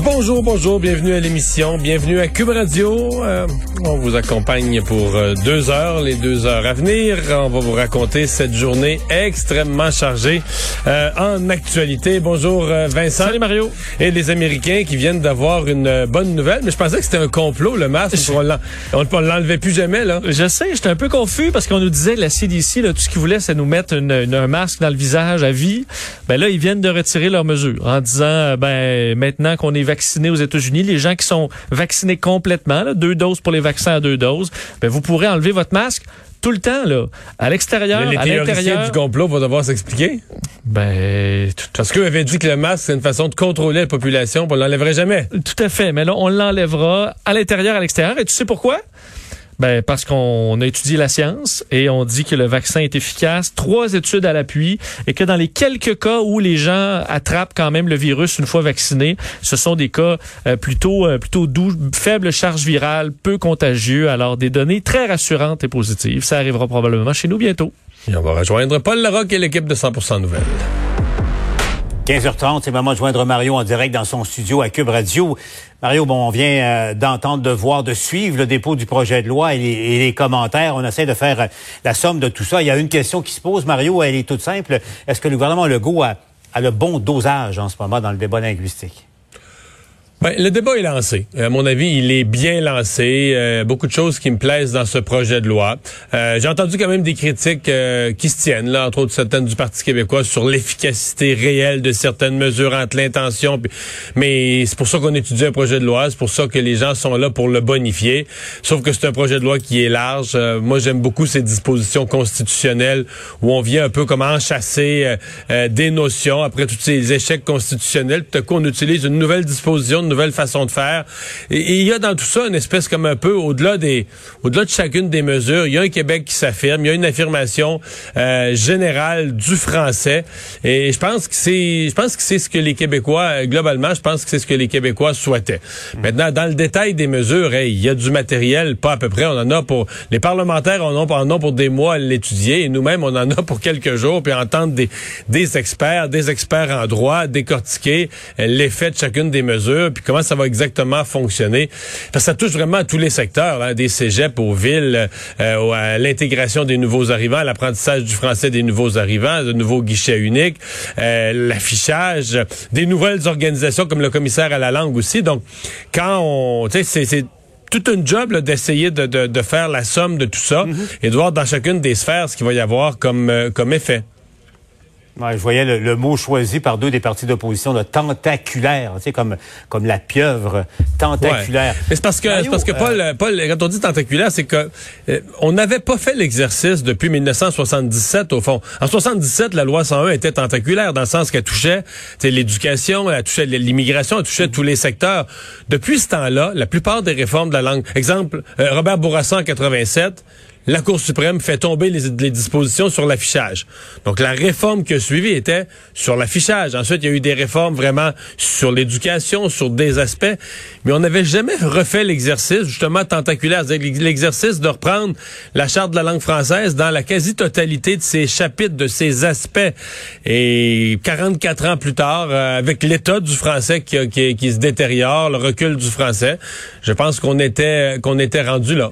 Bonjour, bonjour, bienvenue à l'émission, bienvenue à Cube Radio. Euh, on vous accompagne pour euh, deux heures, les deux heures à venir. On va vous raconter cette journée extrêmement chargée euh, en actualité. Bonjour Vincent. Salut Mario. Et les Américains qui viennent d'avoir une bonne nouvelle, mais je pensais que c'était un complot, le masque. On ne l'enlevait plus jamais, là. Je sais, j'étais un peu confus parce qu'on nous disait, la CDC, là, tout ce qu'ils voulaient, c'est nous mettre une, un masque dans le visage à vie. Ben là, ils viennent de retirer leurs mesures en disant, ben maintenant qu'on est vaccinés aux États-Unis, les gens qui sont vaccinés complètement, là, deux doses pour les vaccins à deux doses, ben vous pourrez enlever votre masque tout le temps, là. À l'extérieur, à l'intérieur. du complot vont devoir s'expliquer? Ben, parce qu'eux avaient dit que le masque, c'est une façon de contrôler la population, on l'enlèverait jamais. Tout à fait. Mais là, on l'enlèvera à l'intérieur, à l'extérieur. Et tu sais pourquoi? Ben, parce qu'on a étudié la science et on dit que le vaccin est efficace, trois études à l'appui, et que dans les quelques cas où les gens attrapent quand même le virus une fois vaccinés, ce sont des cas euh, plutôt euh, plutôt doux, faible charge virale, peu contagieux. Alors des données très rassurantes et positives. Ça arrivera probablement chez nous bientôt. Et on va rejoindre Paul Larocque et l'équipe de 100% Nouvelles. 15h30, c'est moment de joindre Mario en direct dans son studio à Cube Radio. Mario, bon, on vient euh, d'entendre, de voir, de suivre le dépôt du projet de loi et les, commentaires. On essaie de faire euh, la somme de tout ça. Il y a une question qui se pose, Mario, elle est toute simple. Est-ce que le gouvernement Legault a le bon dosage en ce moment dans le débat linguistique? Ben, le débat est lancé. À mon avis, il est bien lancé. Euh, beaucoup de choses qui me plaisent dans ce projet de loi. Euh, J'ai entendu quand même des critiques euh, qui se tiennent, là, entre autres certaines du Parti québécois, sur l'efficacité réelle de certaines mesures entre l'intention. Mais c'est pour ça qu'on étudie un projet de loi. C'est pour ça que les gens sont là pour le bonifier. Sauf que c'est un projet de loi qui est large. Euh, moi, j'aime beaucoup ces dispositions constitutionnelles où on vient un peu comme enchasser des notions après tous ces échecs constitutionnels. Tout à coup, on utilise une nouvelle disposition, nouvelle façon de faire. Et, il y a dans tout ça une espèce comme un peu au-delà des, au-delà de chacune des mesures, il y a un Québec qui s'affirme, il y a une affirmation euh, générale du français. Et je pense que c'est, je pense que c'est ce que les Québécois globalement, je pense que c'est ce que les Québécois souhaitaient. Maintenant, dans le détail des mesures, il y a du matériel, pas à peu près. On en a pour les parlementaires, on en a, pour des mois à l'étudier, et nous-mêmes, on en a pour quelques jours, puis entendre des, des experts, des experts en droit, décortiquer l'effet de chacune des mesures comment ça va exactement fonctionner? Parce que ça touche vraiment à tous les secteurs, hein, des cégeps aux villes, euh, à l'intégration des nouveaux arrivants, à l'apprentissage du français des nouveaux arrivants, de nouveaux guichets uniques, euh, l'affichage, des nouvelles organisations comme le commissaire à la langue aussi. Donc, quand on, tu sais, c'est tout un job d'essayer de, de, de, faire la somme de tout ça mm-hmm. et de voir dans chacune des sphères ce qu'il va y avoir comme, euh, comme effet. Ouais, je voyais le, mot choisi par deux des partis d'opposition, de tentaculaire, tu sais, comme, comme la pieuvre tentaculaire. Mais c'est parce que, parce que Paul, euh, Paul, quand on dit tentaculaire, c'est que euh, on n'avait pas fait l'exercice depuis 1977, au fond. En 77, la loi 101 était tentaculaire, dans le sens qu'elle touchait l'éducation, elle touchait l'immigration, elle touchait tous les secteurs. Depuis ce temps-là, la plupart des réformes de la langue, exemple, euh, Robert Bourassa en 87, la Cour suprême fait tomber les, dispositions sur l'affichage. Donc la réforme qui a suivi était sur l'affichage. Ensuite, il y a eu des réformes vraiment sur l'éducation, sur des aspects, mais on n'avait jamais refait l'exercice justement tentaculaire, l'exercice de reprendre la charte de la langue française dans la quasi-totalité de ses chapitres, de ses aspects. Et 44 ans plus tard, euh, avec l'état du français qui, qui, qui se détériore, le recul du français, je pense qu'on était qu'on était rendu là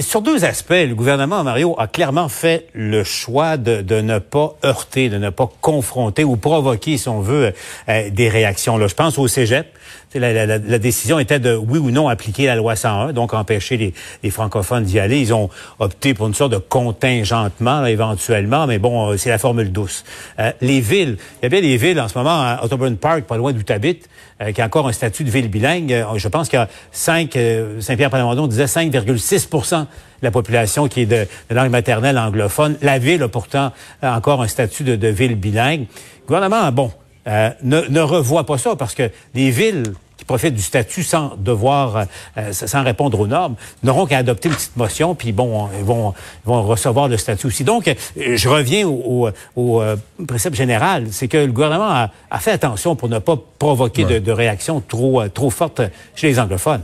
sur deux aspects, le gouvernement Mario a clairement fait le choix de, ne pas heurter, de ne pas confronter ou provoquer, si on veut, euh, des réactions. Je pense au Cégep. La, décision était de, oui ou non, appliquer la loi 101, donc empêcher les, francophones d'y aller. Ils ont opté pour une sorte de contingentement, là, éventuellement, mais bon, euh, c'est la formule douce. Euh, les villes, il y a bien des villes en ce moment, à Ottoburn Park, pas loin d'où euh, qui a encore un statut de ville bilingue. je pense qu'il y a 5, Saint-Pierre-Plamondon disait 5,6% de la population qui est de, langue maternelle anglophone. La ville a pourtant encore un statut de, de ville bilingue. Le gouvernement, bon, ne, ne revoit pas ça parce que les villes qui profitent du statut sans devoir, euh, sans répondre aux normes, n'auront qu'à adopter une petite motion, puis bon, ils vont, vont recevoir le statut aussi. Donc, euh, je reviens au, au, euh, principe général, c'est que le gouvernement a, a, fait attention pour ne pas provoquer de, de réactions trop, trop fortes chez les anglophones.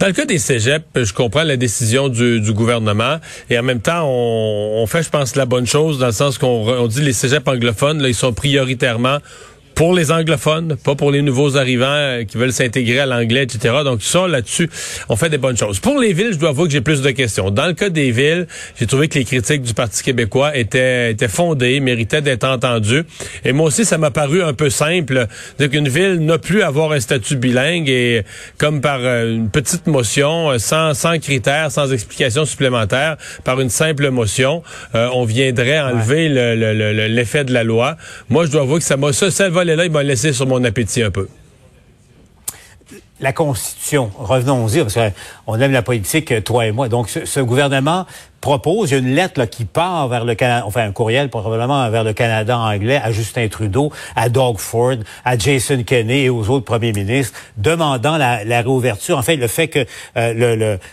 Dans le cas des cégeps, je comprends la décision du, du gouvernement et en même temps, on, on, fait, je pense, la bonne chose dans le sens qu'on on dit les cégeps anglophones, là, ils sont prioritairement pour les anglophones, pas pour les nouveaux arrivants euh, qui veulent s'intégrer à l'anglais, etc. Donc ça, là-dessus, on fait des bonnes choses. Pour les villes, je dois avouer que j'ai plus de questions. Dans le cas des villes, j'ai trouvé que les critiques du Parti québécois étaient, étaient fondées, méritaient d'être entendues. Et moi aussi, ça m'a paru un peu simple de qu'une ville n'a plus à avoir un statut bilingue et comme par euh, une petite motion, euh, sans, sans critères, sans explication supplémentaire, par une simple motion, on viendrait enlever l'effet de la loi. Moi, je dois avouer que ça m'a... Ça, ça là il m'a laissé sur mon appétit un peu. La Constitution, revenons-y, parce qu'on aime la politique, toi et moi. Donc, ce, gouvernement propose, une lettre qui part vers le Canada, enfin un courriel probablement vers le Canada anglais, à Justin Trudeau, à Doug Ford, à Jason Kenney et aux autres premiers ministres, demandant la, réouverture, en fait, le fait que euh,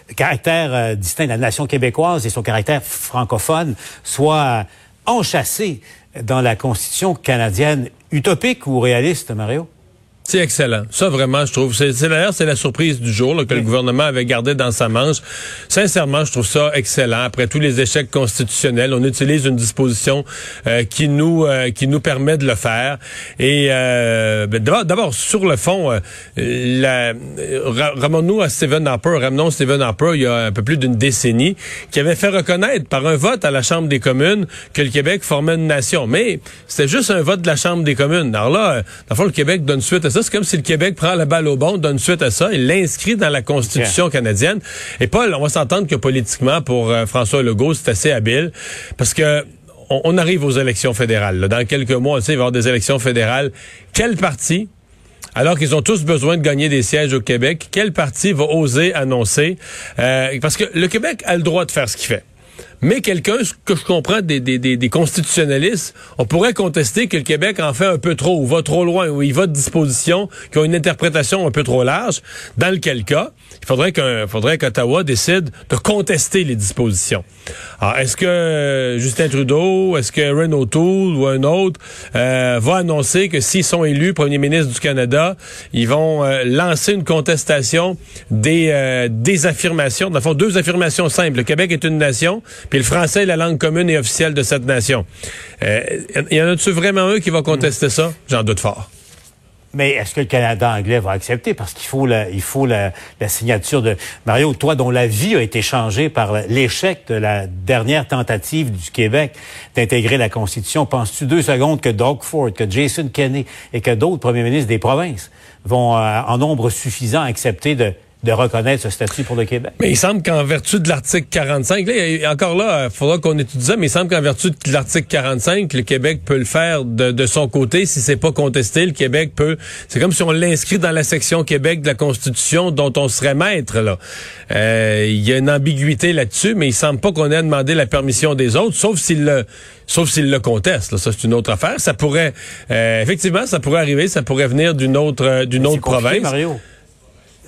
le, caractère euh, distinct de la nation québécoise et son caractère francophone soit enchâssé dans la Constitution canadienne utopique ou réaliste, Mario? C'est excellent. Ça, vraiment, je trouve. C'est, d'ailleurs, c'est la surprise du jour que le gouvernement avait gardé dans sa manche. Sincèrement, je trouve ça excellent. Après tous les échecs constitutionnels, on utilise une disposition euh, qui nous euh, qui nous permet de le faire. Et euh, ben, d'abord, sur le fond, la, ramenons-nous à Stephen Harper. Ramenons Stephen Harper il y a un peu plus d'une décennie, qui avait fait reconnaître par un vote à la Chambre des communes que le Québec formait une nation. Mais c'était juste un vote de la Chambre des communes. Alors là, dans le fond, le Québec donne suite à ça c'est comme si le Québec prend la balle au bon, donne suite à ça, il l'inscrit dans la Constitution canadienne. Et Paul, on va s'entendre que politiquement, pour euh, François Legault, c'est assez habile, parce que on, arrive aux élections fédérales. Dans quelques mois, on sait, il va y avoir des élections fédérales. Quel parti alors qu'ils ont tous besoin de gagner des sièges au Québec, quel parti va oser annoncer? Euh, parce que le Québec a le droit de faire ce qu'il fait. Mais quelqu'un, que je comprends des, des, des, constitutionnalistes, on pourrait contester que le Québec en fait un peu trop, ou va trop loin, ou il va de dispositions qui ont une interprétation un peu trop large, dans lequel cas, il faudrait qu'un faudrait qu'Ottawa décide de contester les dispositions. Alors, est-ce que Justin Trudeau, est-ce que Aaron O'Toole ou un autre euh, va annoncer que s'ils sont élus premier ministre du Canada, ils vont euh, lancer une contestation des, euh, des affirmations, dans le fond, deux affirmations simples. Le Québec est une nation, puis le français est la langue commune et officielle de cette nation. Euh, y en a-tu vraiment un qui va contester ça? J'en doute fort. Mais est-ce que le Canada anglais va accepter? Parce qu'il faut la, il faut la, signature de Mario, toi dont la vie a été changée par l'échec de la dernière tentative du Québec d'intégrer la Constitution. Penses-tu deux secondes que Doug Ford, que Jason Kenney et que d'autres premiers ministres des provinces vont euh, en nombre suffisant accepter de de reconnaître ce statut pour le Québec. Mais il semble qu'en vertu de l'article 45, là, encore là, il faudra qu'on étudie ça, mais il semble qu'en vertu de l'article 45, le Québec peut le faire de, de son côté. Si c'est pas contesté, le Québec peut... C'est comme si on l'inscrit dans la section Québec de la Constitution dont on serait maître. là. Euh, il y a une ambiguïté là-dessus, mais il semble pas qu'on ait demandé la permission des autres, sauf s'il le sauf s'il le conteste. Ça, c'est une autre affaire. Ça pourrait... Euh, effectivement, ça pourrait arriver, ça pourrait venir d'une autre, euh, d'une autre province. Mario.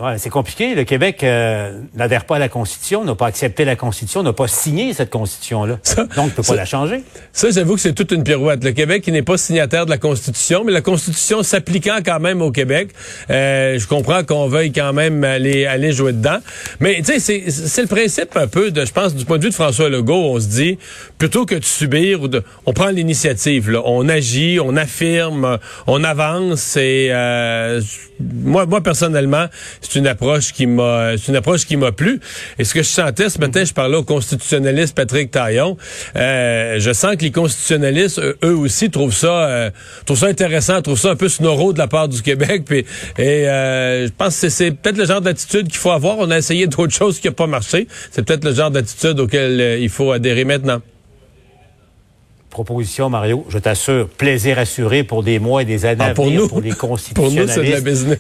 Ouais, c'est compliqué. Le Québec euh, n'adhère pas à la Constitution, n'a pas accepté la Constitution, n'a pas signé cette Constitution-là. Donc, ne peut pas la changer. Ça, j'avoue que c'est toute une pirouette. Le Québec, n'est pas signataire de la Constitution, mais la Constitution s'appliquant quand même au Québec, euh, je comprends qu'on veuille quand même aller, aller jouer dedans. Mais, tu sais, c'est le principe un peu de, je pense, du point de vue de François Legault, on se dit, plutôt que de subir, ou de, on prend l'initiative, on agit, on affirme, on avance, et euh, moi, moi personnellement, c'est une approche qui m'a, c'est une approche qui m'a plu. Et ce que je sentais ce matin, je parlais au constitutionnaliste Patrick Taillon. Euh, je sens que les constitutionnalistes, eux, aussi, trouvent ça, euh, trouvent ça intéressant, trouvent ça un peu snoro de la part du Québec. Puis, et euh, je pense que c'est peut-être le genre d'attitude qu'il faut avoir. On a essayé d'autres choses qui n'ont pas marché. C'est peut-être le genre d'attitude auquel il faut adhérer maintenant proposition, Mario, je t'assure, plaisir assuré pour des mois et des années ah, à pour venir nous? pour les constitutionnalistes. pour nous, c'est de la business.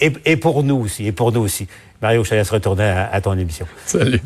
Et, et, et, pour nous aussi, et pour nous aussi. Mario, je te laisse retourner à, à ton émission. Salut.